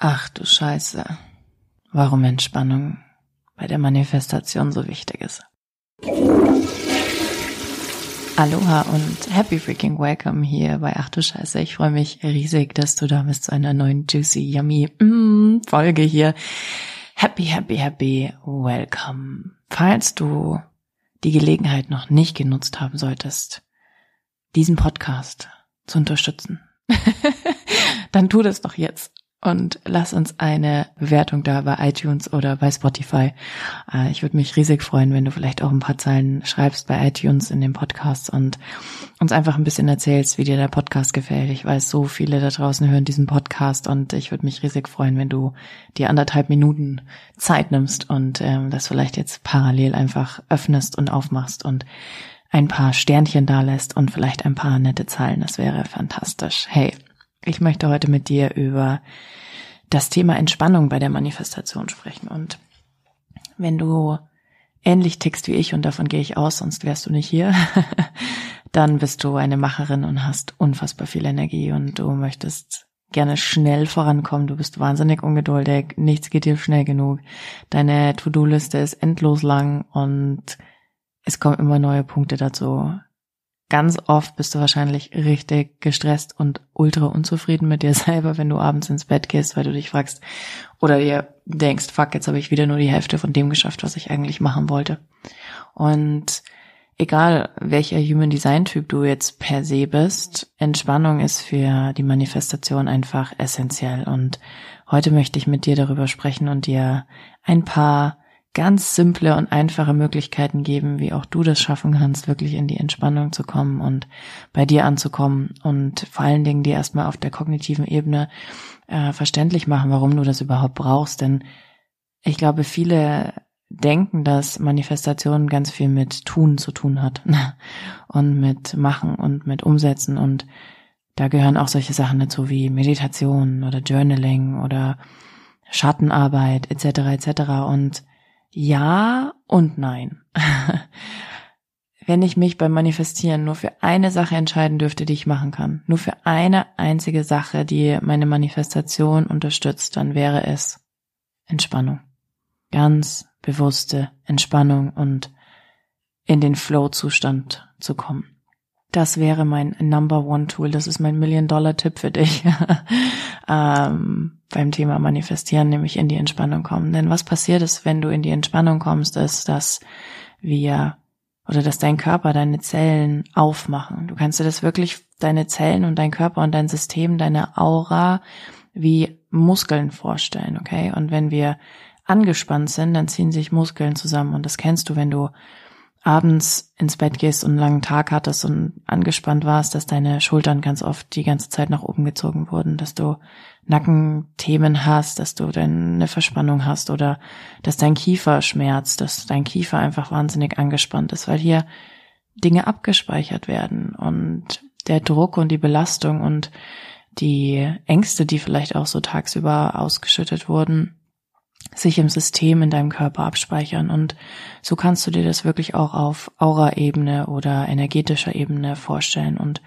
Ach du Scheiße. Warum Entspannung bei der Manifestation so wichtig ist. Aloha und happy freaking welcome hier bei Ach du Scheiße. Ich freue mich riesig, dass du da bist zu einer neuen juicy, yummy mm, Folge hier. Happy, happy, happy welcome. Falls du die Gelegenheit noch nicht genutzt haben solltest, diesen Podcast zu unterstützen, dann tu das doch jetzt und lass uns eine Bewertung da bei iTunes oder bei Spotify. Äh, ich würde mich riesig freuen, wenn du vielleicht auch ein paar Zeilen schreibst bei iTunes in dem Podcast und uns einfach ein bisschen erzählst, wie dir der Podcast gefällt. Ich weiß, so viele da draußen hören diesen Podcast und ich würde mich riesig freuen, wenn du dir anderthalb Minuten Zeit nimmst und ähm, das vielleicht jetzt parallel einfach öffnest und aufmachst und ein paar Sternchen da lässt und vielleicht ein paar nette Zahlen. Das wäre fantastisch. Hey, ich möchte heute mit dir über das Thema Entspannung bei der Manifestation sprechen. Und wenn du ähnlich tickst wie ich, und davon gehe ich aus, sonst wärst du nicht hier, dann bist du eine Macherin und hast unfassbar viel Energie und du möchtest gerne schnell vorankommen. Du bist wahnsinnig ungeduldig. Nichts geht dir schnell genug. Deine To-Do-Liste ist endlos lang und es kommen immer neue Punkte dazu ganz oft bist du wahrscheinlich richtig gestresst und ultra unzufrieden mit dir selber, wenn du abends ins Bett gehst, weil du dich fragst oder dir denkst, fuck, jetzt habe ich wieder nur die Hälfte von dem geschafft, was ich eigentlich machen wollte. Und egal welcher Human Design Typ du jetzt per se bist, Entspannung ist für die Manifestation einfach essentiell. Und heute möchte ich mit dir darüber sprechen und dir ein paar ganz simple und einfache Möglichkeiten geben, wie auch du das schaffen kannst, wirklich in die Entspannung zu kommen und bei dir anzukommen und vor allen Dingen dir erstmal auf der kognitiven Ebene äh, verständlich machen, warum du das überhaupt brauchst. Denn ich glaube, viele denken, dass Manifestation ganz viel mit Tun zu tun hat und mit Machen und mit Umsetzen und da gehören auch solche Sachen dazu wie Meditation oder Journaling oder Schattenarbeit etc. etc. Und ja und nein. Wenn ich mich beim Manifestieren nur für eine Sache entscheiden dürfte, die ich machen kann, nur für eine einzige Sache, die meine Manifestation unterstützt, dann wäre es Entspannung. Ganz bewusste Entspannung und in den Flow-Zustand zu kommen. Das wäre mein Number One Tool. Das ist mein Million Dollar Tipp für dich ähm, beim Thema Manifestieren, nämlich in die Entspannung kommen. Denn was passiert ist, wenn du in die Entspannung kommst, ist, dass wir oder dass dein Körper, deine Zellen aufmachen. Du kannst dir das wirklich, deine Zellen und dein Körper und dein System, deine Aura wie Muskeln vorstellen, okay? Und wenn wir angespannt sind, dann ziehen sich Muskeln zusammen und das kennst du, wenn du abends ins Bett gehst und einen langen Tag hattest und angespannt warst, dass deine Schultern ganz oft die ganze Zeit nach oben gezogen wurden, dass du Nackenthemen hast, dass du eine Verspannung hast oder dass dein Kiefer schmerzt, dass dein Kiefer einfach wahnsinnig angespannt ist, weil hier Dinge abgespeichert werden und der Druck und die Belastung und die Ängste, die vielleicht auch so tagsüber ausgeschüttet wurden, sich im System in deinem Körper abspeichern. Und so kannst du dir das wirklich auch auf Aura-Ebene oder energetischer Ebene vorstellen. Und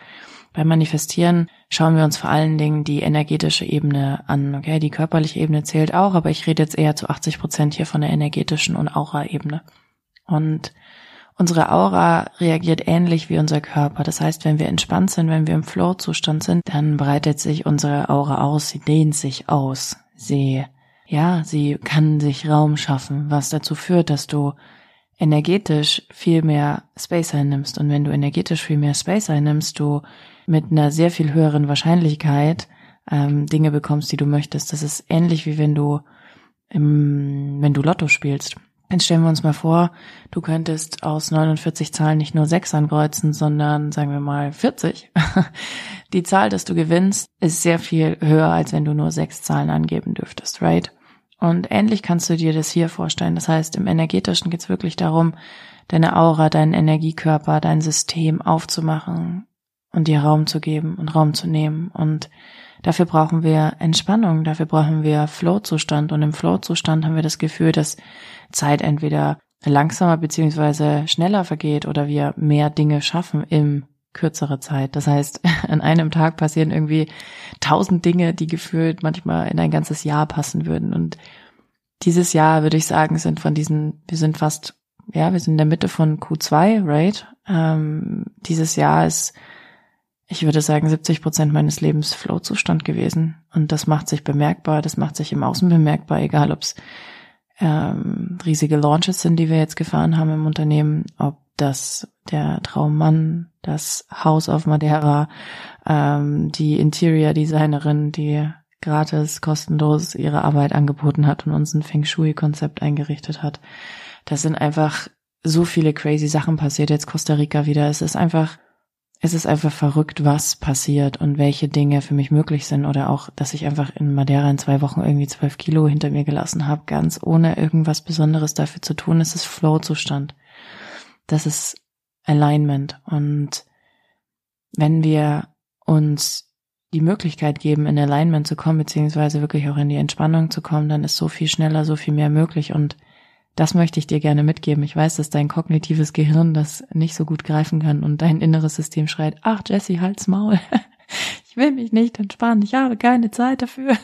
beim Manifestieren schauen wir uns vor allen Dingen die energetische Ebene an. Okay, die körperliche Ebene zählt auch, aber ich rede jetzt eher zu 80 Prozent hier von der energetischen und Aura-Ebene. Und unsere Aura reagiert ähnlich wie unser Körper. Das heißt, wenn wir entspannt sind, wenn wir im Flow-Zustand sind, dann breitet sich unsere Aura aus, sie dehnt sich aus, sie ja, sie kann sich Raum schaffen, was dazu führt, dass du energetisch viel mehr Space einnimmst. Und wenn du energetisch viel mehr Space einnimmst, du mit einer sehr viel höheren Wahrscheinlichkeit ähm, Dinge bekommst, die du möchtest. Das ist ähnlich wie wenn du im, wenn du Lotto spielst. Jetzt stellen wir uns mal vor, du könntest aus 49 Zahlen nicht nur 6 ankreuzen, sondern sagen wir mal 40. Die Zahl, dass du gewinnst, ist sehr viel höher, als wenn du nur sechs Zahlen angeben dürftest, right? Und ähnlich kannst du dir das hier vorstellen. Das heißt, im energetischen geht es wirklich darum, deine Aura, deinen Energiekörper, dein System aufzumachen und dir Raum zu geben und Raum zu nehmen. Und dafür brauchen wir Entspannung, dafür brauchen wir Flow-Zustand. Und im Flow-Zustand haben wir das Gefühl, dass Zeit entweder langsamer beziehungsweise schneller vergeht oder wir mehr Dinge schaffen im kürzere Zeit. Das heißt, an einem Tag passieren irgendwie tausend Dinge, die gefühlt manchmal in ein ganzes Jahr passen würden. Und dieses Jahr, würde ich sagen, sind von diesen, wir sind fast, ja, wir sind in der Mitte von Q2, right? Ähm, dieses Jahr ist, ich würde sagen, 70 Prozent meines Lebens Flow-Zustand gewesen. Und das macht sich bemerkbar, das macht sich im Außen bemerkbar, egal ob es ähm, riesige Launches sind, die wir jetzt gefahren haben im Unternehmen, ob das der Traummann, das Haus auf Madeira, ähm, die Interior Designerin, die gratis, kostenlos ihre Arbeit angeboten hat und uns ein Feng Shui-Konzept eingerichtet hat. Das sind einfach so viele crazy Sachen passiert. Jetzt Costa Rica wieder. Es ist einfach, es ist einfach verrückt, was passiert und welche Dinge für mich möglich sind. Oder auch, dass ich einfach in Madeira in zwei Wochen irgendwie zwölf Kilo hinter mir gelassen habe, ganz ohne irgendwas Besonderes dafür zu tun. Es ist Flow-Zustand. Das ist Alignment. Und wenn wir uns die Möglichkeit geben, in Alignment zu kommen, beziehungsweise wirklich auch in die Entspannung zu kommen, dann ist so viel schneller, so viel mehr möglich. Und das möchte ich dir gerne mitgeben. Ich weiß, dass dein kognitives Gehirn das nicht so gut greifen kann und dein inneres System schreit, ach Jesse, halt's Maul. ich will mich nicht entspannen. Ich habe keine Zeit dafür.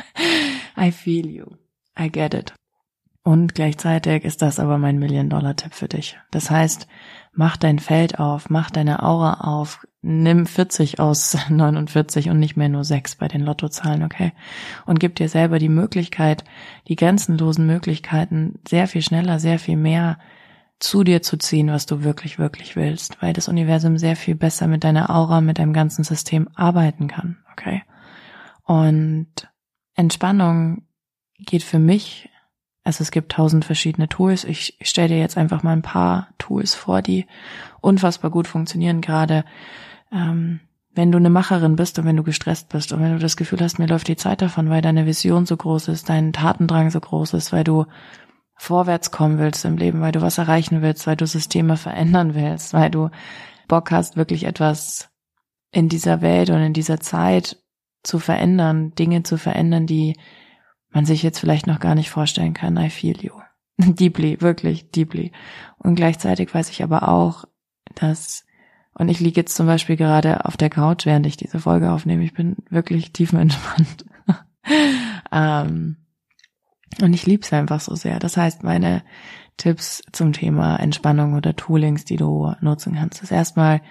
I feel you. I get it. Und gleichzeitig ist das aber mein Million-Dollar-Tipp für dich. Das heißt, mach dein Feld auf, mach deine Aura auf, nimm 40 aus 49 und nicht mehr nur 6 bei den Lottozahlen, okay? Und gib dir selber die Möglichkeit, die grenzenlosen Möglichkeiten, sehr viel schneller, sehr viel mehr zu dir zu ziehen, was du wirklich, wirklich willst, weil das Universum sehr viel besser mit deiner Aura, mit deinem ganzen System arbeiten kann, okay? Und Entspannung geht für mich also es gibt tausend verschiedene Tools. Ich stelle dir jetzt einfach mal ein paar Tools vor, die unfassbar gut funktionieren, gerade ähm, wenn du eine Macherin bist und wenn du gestresst bist und wenn du das Gefühl hast, mir läuft die Zeit davon, weil deine Vision so groß ist, dein Tatendrang so groß ist, weil du vorwärts kommen willst im Leben, weil du was erreichen willst, weil du Systeme verändern willst, weil du Bock hast, wirklich etwas in dieser Welt und in dieser Zeit zu verändern, Dinge zu verändern, die man sich jetzt vielleicht noch gar nicht vorstellen kann. I feel you. deeply, wirklich deeply. Und gleichzeitig weiß ich aber auch, dass, und ich liege jetzt zum Beispiel gerade auf der Couch, während ich diese Folge aufnehme. Ich bin wirklich tiefenentspannt. ähm, und ich liebe es einfach so sehr. Das heißt, meine Tipps zum Thema Entspannung oder Toolings, die du nutzen kannst, ist erstmal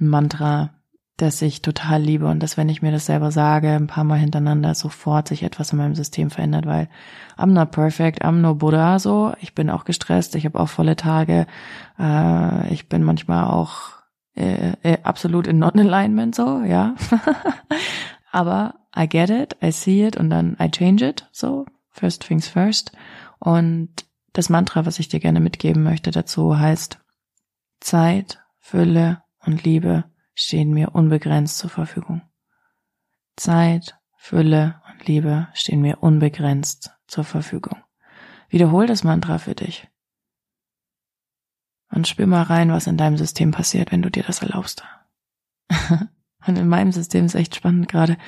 ein Mantra, dass ich total liebe und dass wenn ich mir das selber sage, ein paar Mal hintereinander sofort sich etwas in meinem System verändert, weil I'm not perfect, I'm no Buddha so. Ich bin auch gestresst, ich habe auch volle Tage, äh, ich bin manchmal auch äh, äh, absolut in Non-Alignment so, ja. Aber I get it, I see it und dann I change it so. First things first. Und das Mantra, was ich dir gerne mitgeben möchte dazu heißt Zeit, Fülle und Liebe stehen mir unbegrenzt zur Verfügung. Zeit, Fülle und Liebe stehen mir unbegrenzt zur Verfügung. Wiederhol das Mantra für dich. Und spür mal rein, was in deinem System passiert, wenn du dir das erlaubst. und in meinem System ist echt spannend gerade.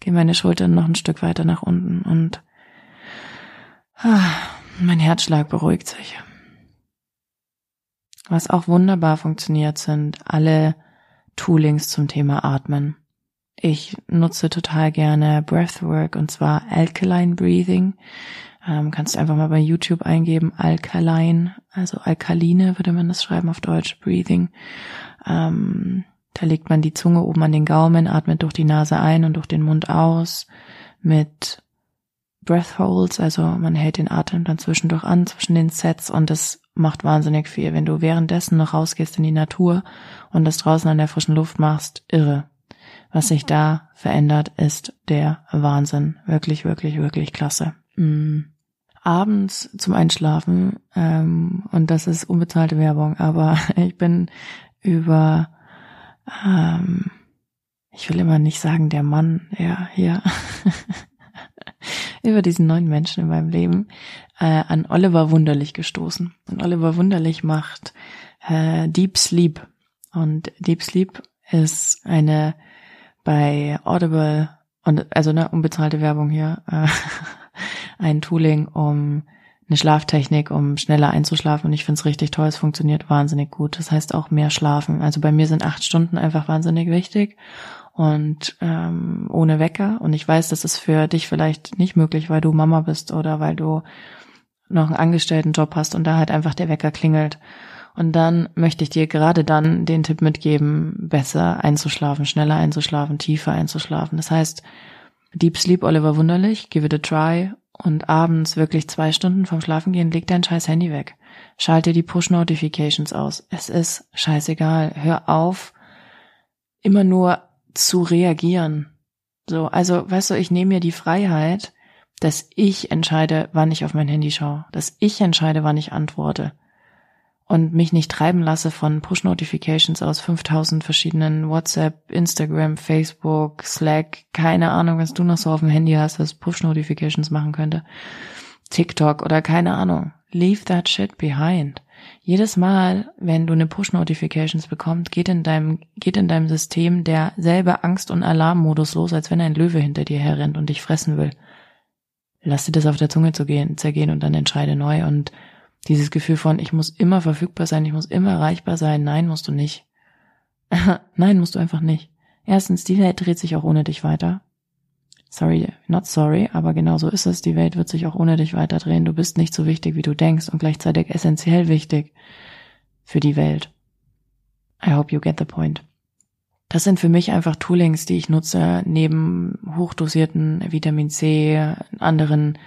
Gehen meine Schultern noch ein Stück weiter nach unten und ah, mein Herzschlag beruhigt sich. Was auch wunderbar funktioniert, sind alle Toolings zum Thema Atmen. Ich nutze total gerne Breathwork und zwar Alkaline Breathing. Ähm, kannst du einfach mal bei YouTube eingeben, Alkaline, also alkaline würde man das schreiben auf Deutsch, Breathing. Ähm, da legt man die Zunge oben an den Gaumen, atmet durch die Nase ein und durch den Mund aus mit Breath Holds, also man hält den Atem dann zwischendurch an, zwischen den Sets und das macht wahnsinnig viel. Wenn du währenddessen noch rausgehst in die Natur und das draußen an der frischen Luft machst, irre. Was sich da verändert, ist der Wahnsinn. Wirklich, wirklich, wirklich klasse. Mhm. Abends zum Einschlafen, ähm, und das ist unbezahlte Werbung, aber ich bin über, ähm, ich will immer nicht sagen der Mann, ja, hier, über diesen neuen Menschen in meinem Leben äh, an Oliver Wunderlich gestoßen. Und Oliver Wunderlich macht äh, Deep Sleep. Und Deep Sleep ist eine bei Audible und also eine unbezahlte Werbung hier äh, ein Tooling, um eine Schlaftechnik, um schneller einzuschlafen und ich finde es richtig toll, es funktioniert wahnsinnig gut. Das heißt auch mehr schlafen. Also bei mir sind acht Stunden einfach wahnsinnig wichtig und ähm, ohne Wecker. Und ich weiß, das ist für dich vielleicht nicht möglich, weil du Mama bist oder weil du noch einen Angestelltenjob hast und da halt einfach der Wecker klingelt. Und dann möchte ich dir gerade dann den Tipp mitgeben, besser einzuschlafen, schneller einzuschlafen, tiefer einzuschlafen. Das heißt, Deep Sleep Oliver Wunderlich, give it a try und abends wirklich zwei Stunden vom Schlafengehen leg dein scheiß Handy weg. Schalte die Push-Notifications aus. Es ist scheißegal. Hör auf, immer nur zu reagieren. So, also, weißt du, ich nehme mir die Freiheit, dass ich entscheide, wann ich auf mein Handy schaue, dass ich entscheide, wann ich antworte und mich nicht treiben lasse von Push-Notifications aus 5000 verschiedenen WhatsApp, Instagram, Facebook, Slack, keine Ahnung, was du noch so auf dem Handy hast, was Push-Notifications machen könnte, TikTok oder keine Ahnung. Leave that shit behind. Jedes Mal, wenn du eine Push-Notifications bekommst, geht in deinem, geht in deinem System derselbe Angst- und Alarmmodus los, als wenn ein Löwe hinter dir herrennt und dich fressen will. Lass dir das auf der Zunge zu gehen, zergehen und dann entscheide neu und dieses Gefühl von, ich muss immer verfügbar sein, ich muss immer erreichbar sein. Nein, musst du nicht. Nein, musst du einfach nicht. Erstens, die Welt dreht sich auch ohne dich weiter. Sorry, not sorry, aber genau so ist es. Die Welt wird sich auch ohne dich weiter drehen. Du bist nicht so wichtig, wie du denkst und gleichzeitig essentiell wichtig für die Welt. I hope you get the point. Das sind für mich einfach Toolings, die ich nutze, neben hochdosierten Vitamin C, anderen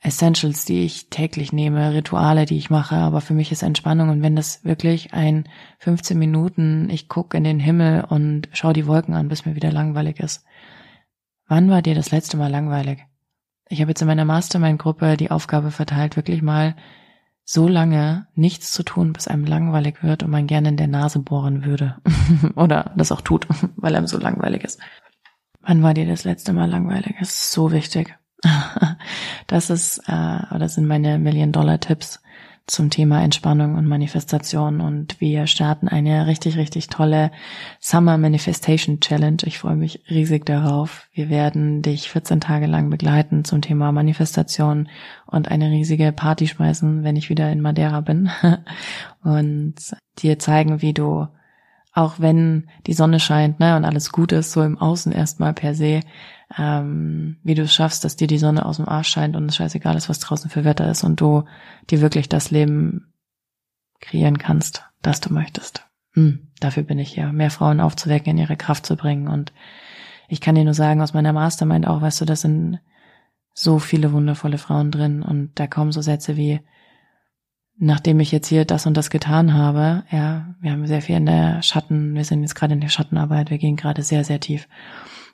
Essentials, die ich täglich nehme, Rituale, die ich mache, aber für mich ist Entspannung und wenn das wirklich ein 15 Minuten, ich gucke in den Himmel und schaue die Wolken an, bis mir wieder langweilig ist. Wann war dir das letzte Mal langweilig? Ich habe jetzt in meiner Mastermind-Gruppe die Aufgabe verteilt, wirklich mal so lange nichts zu tun, bis einem langweilig wird und man gerne in der Nase bohren würde. Oder das auch tut, weil einem so langweilig ist. Wann war dir das letzte Mal langweilig? Das ist so wichtig. Das ist, äh, oder sind meine Million-Dollar-Tipps zum Thema Entspannung und Manifestation und wir starten eine richtig, richtig tolle Summer Manifestation Challenge. Ich freue mich riesig darauf. Wir werden dich 14 Tage lang begleiten zum Thema Manifestation und eine riesige Party schmeißen, wenn ich wieder in Madeira bin und dir zeigen, wie du auch wenn die Sonne scheint, ne, und alles gut ist, so im Außen erstmal per se, ähm, wie du es schaffst, dass dir die Sonne aus dem Arsch scheint und es scheißegal ist, was draußen für Wetter ist und du dir wirklich das Leben kreieren kannst, das du möchtest. Hm, dafür bin ich hier, mehr Frauen aufzuwecken, in ihre Kraft zu bringen. Und ich kann dir nur sagen, aus meiner Mastermind auch, weißt du, das sind so viele wundervolle Frauen drin und da kommen so Sätze wie, nachdem ich jetzt hier das und das getan habe, ja, wir haben sehr viel in der Schatten, wir sind jetzt gerade in der Schattenarbeit, wir gehen gerade sehr, sehr tief.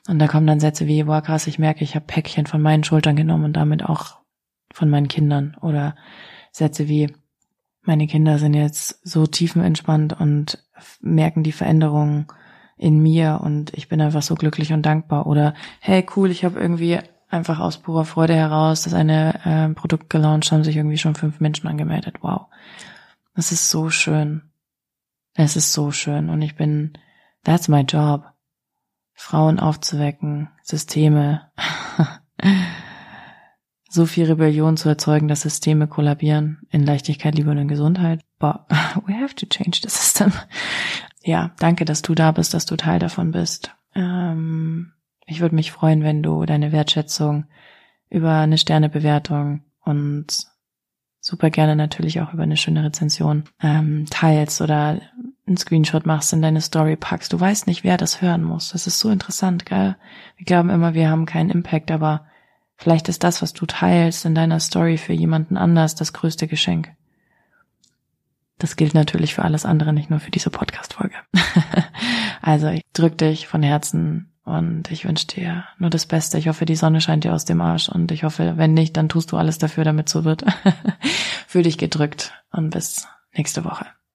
Und da kommen dann Sätze wie, boah krass, ich merke, ich habe Päckchen von meinen Schultern genommen und damit auch von meinen Kindern. Oder Sätze wie, meine Kinder sind jetzt so tiefenentspannt und merken die Veränderungen in mir und ich bin einfach so glücklich und dankbar. Oder hey, cool, ich habe irgendwie einfach aus purer Freude heraus das eine äh, Produkt gelauncht, haben sich irgendwie schon fünf Menschen angemeldet. Wow. Das ist so schön. Es ist so schön und ich bin, that's my job. Frauen aufzuwecken, Systeme, so viel Rebellion zu erzeugen, dass Systeme kollabieren in Leichtigkeit, Liebe und in Gesundheit. But we have to change the system. Ja, danke, dass du da bist, dass du Teil davon bist. Ähm, ich würde mich freuen, wenn du deine Wertschätzung über eine Sternebewertung und super gerne natürlich auch über eine schöne Rezension ähm, teilst oder einen Screenshot machst, in deine Story packst. Du weißt nicht, wer das hören muss. Das ist so interessant, gell? Wir glauben immer, wir haben keinen Impact, aber vielleicht ist das, was du teilst in deiner Story für jemanden anders, das größte Geschenk. Das gilt natürlich für alles andere, nicht nur für diese Podcast-Folge. also ich drück dich von Herzen und ich wünsche dir nur das Beste. Ich hoffe, die Sonne scheint dir aus dem Arsch und ich hoffe, wenn nicht, dann tust du alles dafür, damit so wird. Fühl dich gedrückt und bis nächste Woche.